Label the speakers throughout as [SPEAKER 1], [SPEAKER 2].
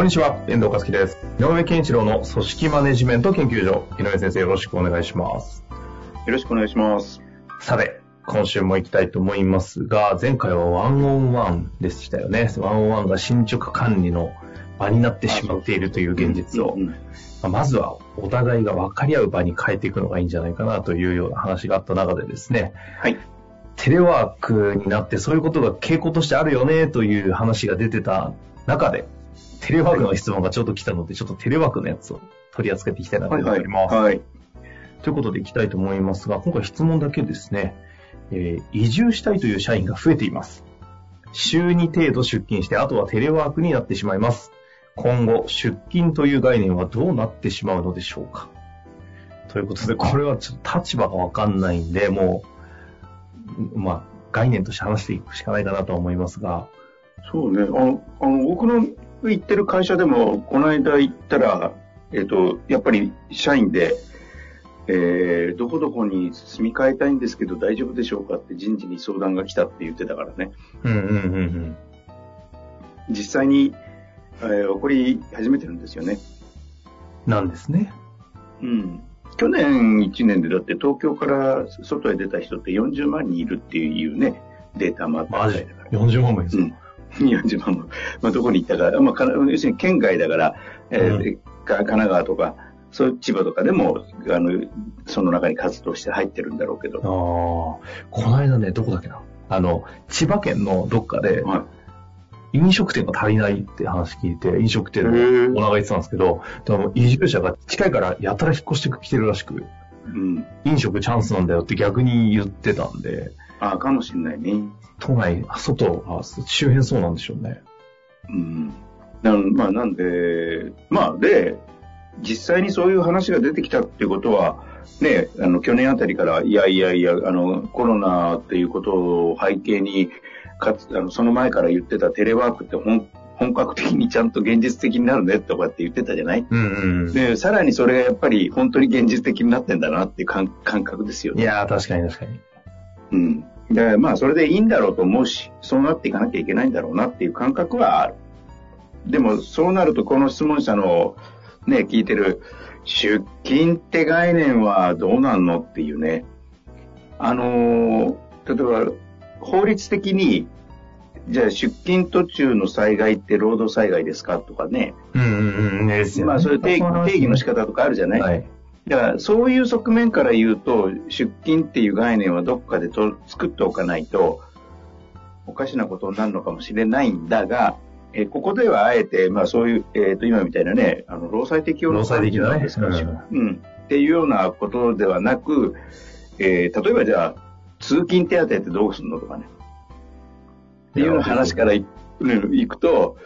[SPEAKER 1] こんにちは、遠藤和樹です。井上健一郎の組織マネジメント研究所。井上先生、よろしくお願いします。
[SPEAKER 2] よろしくお願いします。
[SPEAKER 1] さて、今週も行きたいと思いますが、前回はワンオンワンでしたよね。ワンオンワンが進捗管理の場になってしまっているという現実をまずはお互いが分かり合う場に変えていくのがいいんじゃないかなというような話があった中でですね、
[SPEAKER 2] はい。
[SPEAKER 1] テレワークになってそういうことが傾向としてあるよねという話が出てた中で、テレワークの質問がちょっと来たので、ちょっとテレワークのやつを取り扱っていきたいなと
[SPEAKER 2] はいはい。
[SPEAKER 1] 思っております。
[SPEAKER 2] はい。
[SPEAKER 1] ということでいきたいと思いますが、今回質問だけですね、えー移住したいという社員が増えています。週2程度出勤して、あとはテレワークになってしまいます。今後、出勤という概念はどうなってしまうのでしょうかということで、これはちょっと立場がわかんないんで、もう、まあ、概念として話していくしかないかなとは思いますが、
[SPEAKER 2] そうね。あの、あの僕の行ってる会社でも、この間行ったら、えっ、と、やっぱり社員で、えー、どこどこに住み替えたいんですけど大丈夫でしょうかって人事に相談が来たって言ってたからね。
[SPEAKER 1] うんうんうんうん。
[SPEAKER 2] 実際に、えー起こり始めてるんですよね。
[SPEAKER 1] なんですね。
[SPEAKER 2] うん。去年1年でだって東京から外へ出た人って40万人いるっていうね、データもあったみたいだから。
[SPEAKER 1] ?40 万もいるんです
[SPEAKER 2] うん。40万も。まあ、どこに行ったか、まあかな、要するに県外だから、えーか神奈川とか、そういう千葉とかでも、あの、その中に活動して入ってるんだろうけど。
[SPEAKER 1] ああ、この間ね、どこだっけな。あの、千葉県のどっかで、
[SPEAKER 2] は
[SPEAKER 1] 飲食店が足りないって話聞いて、飲食店の
[SPEAKER 2] へー
[SPEAKER 1] オーナーが言ってたんですけど、でも移住者が近いからやたら引っ越してきてるらしく、
[SPEAKER 2] い。うん。
[SPEAKER 1] 飲食チャンスなんだよって逆に言ってたんで、
[SPEAKER 2] ああ、かもしれないね。
[SPEAKER 1] 都内、外、あ周辺そうなんでしょうね。
[SPEAKER 2] うん。なんまあ、なんで、まあ、で、実際にそういう話が出てきたっていうことは、ね、あの、去年あたりから、いやいやいや、あの、コロナっていうことを背景に、かつ、あの、その前から言ってたテレワークって本、本格的にちゃんと現実的になるねとかって言ってたじゃない？
[SPEAKER 1] うんうん。
[SPEAKER 2] で、さらにそれがやっぱり本当に現実的になってんだなっていう感感覚ですよね。
[SPEAKER 1] いやー、確かに確かに。
[SPEAKER 2] うん。で、まあ、それでいいんだろうと思うし、そうなっていかなきゃいけないんだろうなっていう感覚はある。でも、そうなると、この質問者のね、聞いてる、出勤って概念はどうなんのっていうね。あのー例えば、法律的に、じゃあ出勤途中の災害って労働災害ですかとかね。
[SPEAKER 1] うんうんね。
[SPEAKER 2] まあ、そういう定義の仕
[SPEAKER 1] 方
[SPEAKER 2] 方とかあるじゃない、
[SPEAKER 1] はい。
[SPEAKER 2] だから、そういう側面から言うと、出勤っていう概念はどっかでと作っておかないと、おかしなことになるのかもしれないんだが、えーここではあえて、まあそういう、えっ、と、今みたいなね、あの、労災適用の
[SPEAKER 1] 労災的なね
[SPEAKER 2] ですから、うん。っていうようなことではなく、えー例えばじゃあ、通勤手当ってどうするのとかね。っていう話からいくと、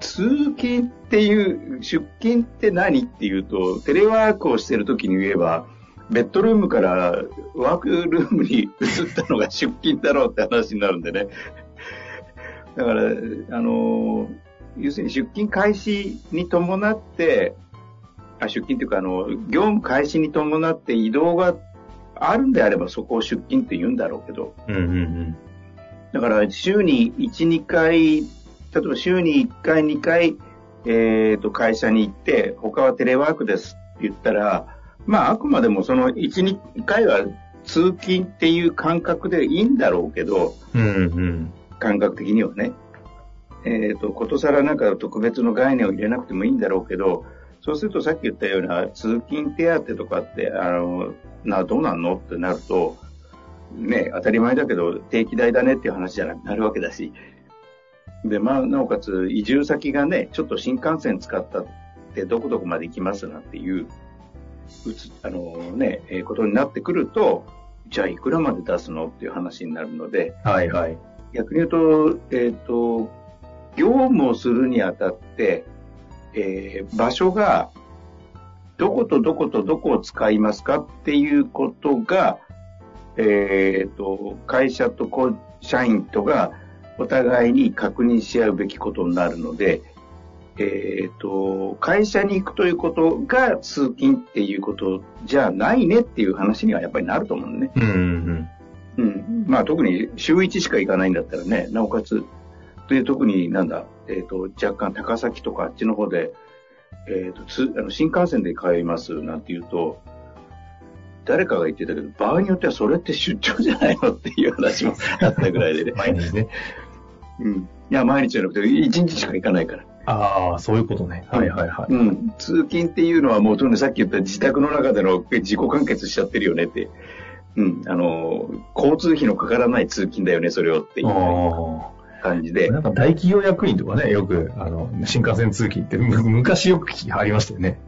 [SPEAKER 2] 通勤っていう、出勤って何っていうと、テレワークをしてる時に言えば、ベッドルームからワークルームに移ったのが出勤だろうって話になるんでね。だから、あの、要するに出勤開始に伴って、あ出勤というか、あの、業務開始に伴って移動があるんであればそこを出勤って言うんだろうけど、
[SPEAKER 1] うんうんうん。
[SPEAKER 2] だから週に1、2回、例えば週に1回、2回、えっ、と、会社に行って、他はテレワークですって言ったら、まあ、あくまでもその1、2回は通勤っていう感覚でいいんだろうけど、
[SPEAKER 1] うんうん
[SPEAKER 2] 感覚的にはね。えっ、と、ことさらなんか特別の概念を入れなくてもいいんだろうけど、そうするとさっき言ったような通勤手当とかって、あの、な、どうなんのってなると、ね、当たり前だけど定期代だねっていう話じゃなくなるわけだし。で、まあ、なおかつ移住先がね、ちょっと新幹線使ったってどこどこまで行きますなんていう、うつ、あのね、えーことになってくると、じゃあいくらまで出すのっていう話になるので、
[SPEAKER 1] はいはい。
[SPEAKER 2] 逆に言うと、えっ、と、業務をするにあたって、えー、場所が、どことどことどこを使いますかっていうことが、えっ、と、会社と社員とがお互いに確認し合うべきことになるので、えっ、と、会社に行くということが通勤っていうことじゃないねっていう話にはやっぱりなると思うね。うん、うんうん。まあ特に週1しか行かないんだったらね、なおかつ、で特になんだ、えっ、ー、と、若干高崎とかあっちの方で、えっ、ー、とつあの、新幹線で帰りますなんて言うと、誰かが言ってたけど、場合によってはそれって出張じゃないのっていう話もあったぐらいでね。
[SPEAKER 1] 毎日ね。
[SPEAKER 2] うん。いや、毎日じゃなくて、1日しか行かないから。
[SPEAKER 1] ああ、そういうことね。はいはいはい。う
[SPEAKER 2] ん。通勤っていうのはもう、とにさっき言った自宅の中での自己完結しちゃってるよねってうん、あの、交通費のかからない通勤だよね、それをっていう感じで。
[SPEAKER 1] なんか大企業役員とかね、よく、あの、新幹線通勤って昔よくありましたよね。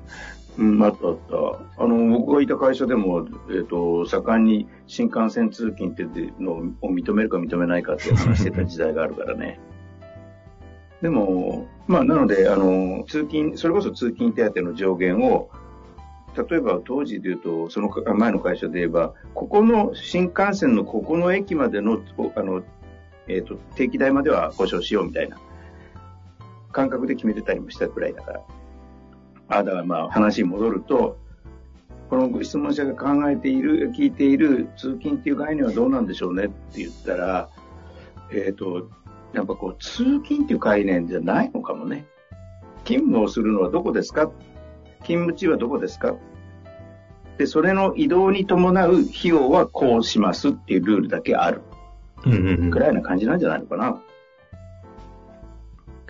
[SPEAKER 2] うん、あったあった。あの、僕がいた会社でも、えっ、ー、と、盛んに新幹線通勤ってのを認めるか認めないかって話してた時代があるからね。でも、まあ、なので、あの、通勤、それこそ通勤手当の上限を、例えば当時で言うと、その前の会社で言えば、ここの新幹線のここの駅までの、あの、えっ、ー、と、定期代までは保証しようみたいな感覚で決めてたりもしたくらいだから。あ、だからまあ話に戻ると、このご質問者が考えている、聞いている通勤っていう概念はどうなんでしょうねって言ったら、えっ、ー、と、やっぱこう、通勤っていう概念じゃないのかもね。勤務をするのはどこですか？勤務地はどこですか？で、それの移動に伴う費用はこうしますっていうルールだけある。うんうんうん。くらいな感じなんじゃないのかな。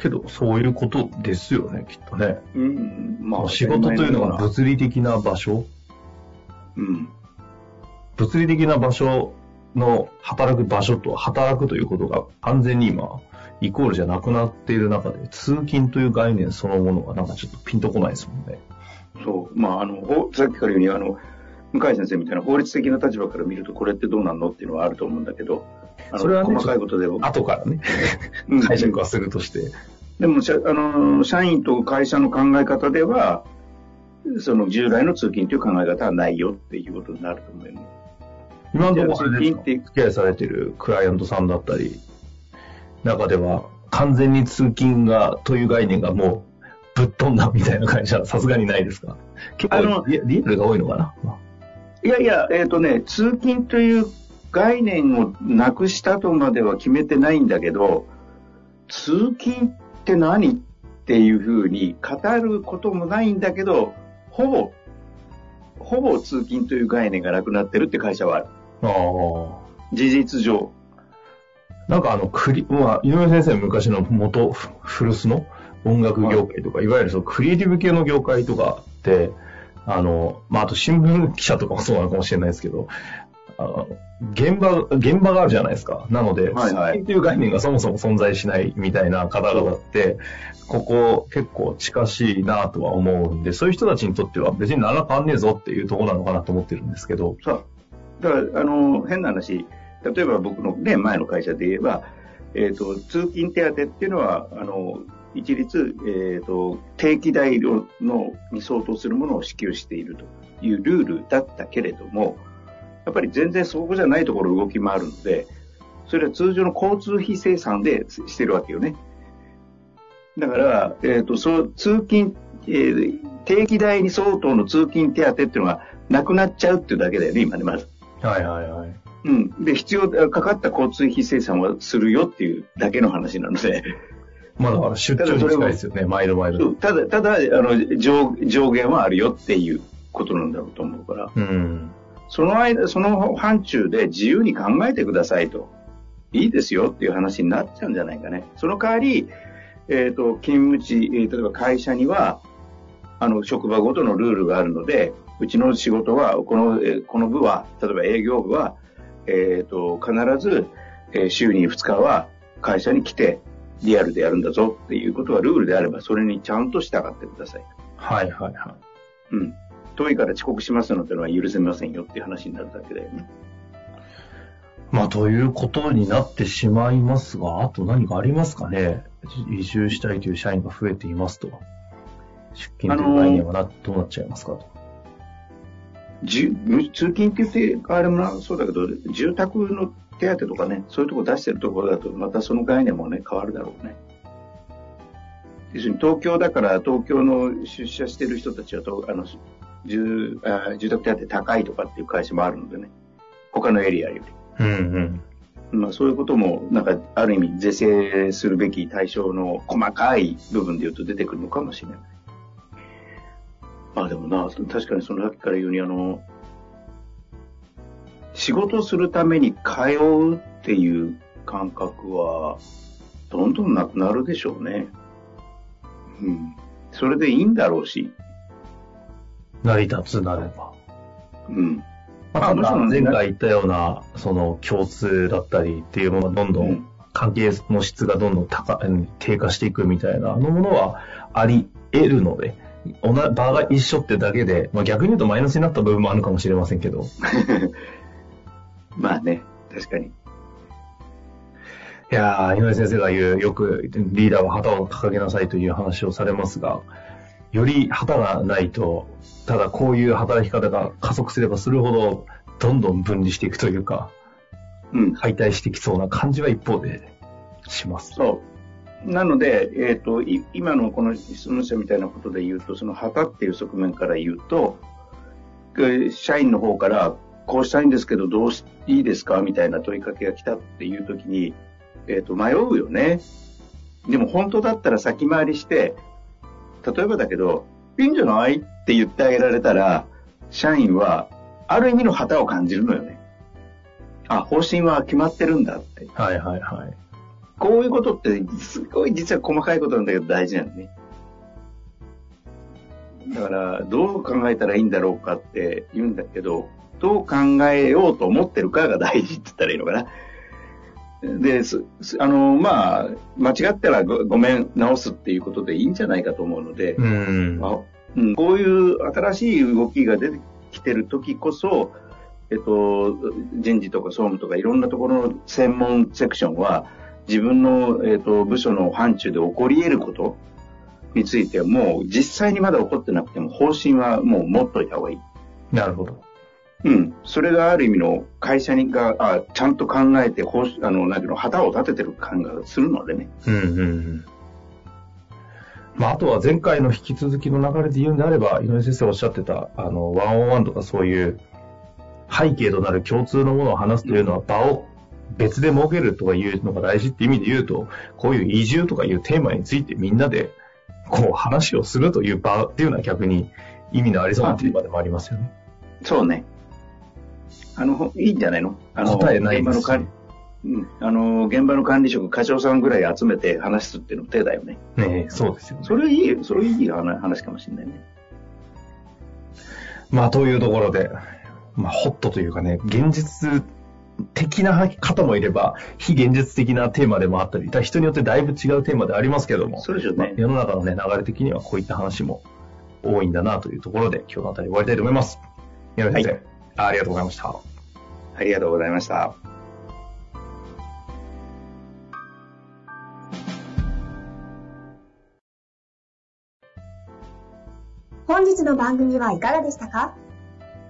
[SPEAKER 1] けど、そういうことですよね、きっとね。うん。まあ、仕事というのは物理的な場所うん。物理的な場所の働く場所と働くということが完全に今、イコールじゃなくなっている中で、通勤という概念そのものがなんかちょっとピンとこないですもんね。
[SPEAKER 2] そう。まあ、あの、さっきから言うように、あの、向井先生みたいな法律的な立場から見ると、これってどうなんのっていうのはあると思うんだけど、
[SPEAKER 1] それは、ね、細かいことでも。後からね、解釈はするとして。
[SPEAKER 2] でも、あの、社員と会社の考え方では、その従来の通勤という考え方はないよっていうことになると思うよね。
[SPEAKER 1] 今のところ、付き合いされてるクライアントさんだったり、中では、完全に通勤が、という概念がもうぶっ飛んだみたいな会社、さすがにないですか？結構リアルが多いのかな？
[SPEAKER 2] いやいや、えっ、ー、とね、通勤という概念をなくしたとまでは決めてないんだけど、通勤って何っていうふうに語ることもないんだけど、ほぼ、ほぼ通勤という概念がなくなってるって会社はある。ああ。事実上。
[SPEAKER 1] なんかあの、クリ、まあ、井上先生昔の元古巣の音楽業界とか、いわゆるそのクリエイティブ系の業界とかって、あの、まあ、あと新聞記者とかもそうなのかもしれないですけど、あの現場、現場があるじゃないですか。なので、はいはい、っていう概念がそもそも存在しないみたいな方々って、ここ結構近しいなとは思うんで、そういう人たちにとっては別に何ら変わんねえぞっていうところなのかなと思ってるんですけど。
[SPEAKER 2] そう。だから、あの、変な話、例えば僕のね、前の会社で言えば、えっ、ー、と、通勤手当っていうのは、あの、一律、えーと、定期代のに相当するものを支給しているというルールだったけれども、やっぱり全然そこじゃないところ動き回るので、それは通常の交通費生産でしてるわけよね。だから、えっ、ー、と、そう通勤、えー、定期代に相当の通勤手当っていうのがなくなっちゃうっていうだけだよね、今ね、まず。
[SPEAKER 1] はいはいはい。
[SPEAKER 2] うん。で、必要、かかった交通費生産はするよっていうだけの話なので、
[SPEAKER 1] まあだから出張に近いですよね、毎度毎度。
[SPEAKER 2] ただ、ただ、あの上、上限はあるよっていうことなんだろうと思うから、うん、その間、その範疇で自由に考えてくださいと。いいですよっていう話になっちゃうんじゃないかね。その代わり、えっ、ー、と、勤務地、えー、例えば会社には、あの、職場ごとのルールがあるので、うちの仕事は、この、えー、この部は、例えば営業部は、えっ、ー、と、必ず、えー、週に2日は会社に来て、リアルでやるんだぞっていうことはルールであれば、それにちゃんと従ってください。
[SPEAKER 1] はいはいはい。
[SPEAKER 2] うん。遠いから遅刻しますのってのは許せませんよっていう話になるだけだよね。
[SPEAKER 1] まあ、ということになってしまいますが、あと何かありますかね移住したいという社員が増えていますと。出勤という概念はな、どうなっちゃいますかと。
[SPEAKER 2] じ通勤って言ってあれもなそうだけど、住宅の手当とかね、そういうとこ出してるところだと、またその概念もね、変わるだろうね。要するに東京だから東京の出社してる人たちはとあの住あ住宅手当高いとかっていう会社もあるのでね。他のエリアよ
[SPEAKER 1] り。うんうん。
[SPEAKER 2] まあそういうことも、なんかある意味是正するべき対象の細かい部分で言うと出てくるのかもしれない。まあでもな、確かにそのさっきから言うにあの、仕事するために通うっていう感覚は、どんどんなくなるでしょうね。うん。それでいいんだろうし。
[SPEAKER 1] 成り立つなれば。
[SPEAKER 2] うん。
[SPEAKER 1] まあ、前回言ったような、その共通だったりっていうものがどんどん、関係の質がどんどん高低下していくみたいな、あのものはあり得るので、場が一緒ってだけで、まあ、逆に言うとマイナスになった部分もあるかもしれませんけど。
[SPEAKER 2] まあね、確かに。い
[SPEAKER 1] やー、井上先生が言う、よくリーダーは旗を掲げなさいという話をされますが、より旗がないと、ただこういう働き方が加速すればするほど、どんどん分離していくというか、うん、解体してきそうな感じは一方でします。
[SPEAKER 2] そう。なので、えっ、ー、と、今のこの質問者みたいなことで言うと、その旗っていう側面から言うと、社員の方から、こうしたいんですけど、どうしいいですか？みたいな問いかけが来たっていう時に、えっ、ー、と、迷うよね。でも本当だったら先回りして、例えばだけど、いいんじゃないって言ってあげられたら、社員は、ある意味の旗を感じるのよね。あ、方針は決まってるんだって。
[SPEAKER 1] はいはいはい。
[SPEAKER 2] こういうことって、すごい実は細かいことなんだけど大事なのね。だから、どう考えたらいいんだろうかって言うんだけど、どう考えようと思ってるかが大事って言ったらいいのかな。で、あの、まあ、間違ったらごごめん、直すっていうことでいいんじゃないかと思うので、
[SPEAKER 1] うん、
[SPEAKER 2] まあうん、こういう新しい動きが出てきてる時こそ、えっと、人事とか総務とかいろんなところの専門セクションは、自分の、えっと、部署の範疇で起こり得ることについてはもう実際にまだ起こってなくても方針はもう持っといた方がいい。
[SPEAKER 1] なるほど。
[SPEAKER 2] うん。それがある意味の会社にが、あちゃんと考えて、あの、なんていうの、旗を立ててる感がするのでね。
[SPEAKER 1] うんうんうん。まあ、あとは前回の引き続きの流れで言うんであれば、井上先生おっしゃってた、あの、ワンオンワンとかそういう背景となる共通のものを話すというのは場を別で設けるとかいうのが大事って意味で言うと、こういう移住とかいうテーマについてみんなでこう話をするという場っていうのは逆に意味のありそうなテーマでもありますよね。
[SPEAKER 2] そうね。あの、いいんじゃないの？あの、
[SPEAKER 1] 答えない
[SPEAKER 2] です、ね、うん、あの、現場の管理職、課長さんぐらい集めて話すっていうの手だよね。
[SPEAKER 1] ねそうですよ、
[SPEAKER 2] ね。それいい、それいい話かもしれないね。
[SPEAKER 1] まあ、というところで、まあ、ホットというかね、現実的な方もいれば、非現実的なテーマでもあったり、人によってだいぶ違うテーマでありますけども、
[SPEAKER 2] そうでしょうね、
[SPEAKER 1] 世の中のね、流れ的にはこういった話も多いんだなというところで、今日のあたり終わりたいと思います。宮部先生、はい、ありがとうございました。
[SPEAKER 2] ありがとうございました。
[SPEAKER 3] 本日の番組はいかがでしたか？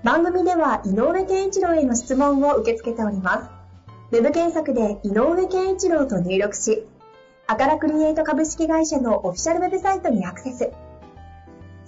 [SPEAKER 3] 番組では井上健一郎への質問を受け付けております。ウェブ検索で井上健一郎と入力し、アカラクリエイト株式会社のオフィシャルウェブサイトにアクセス。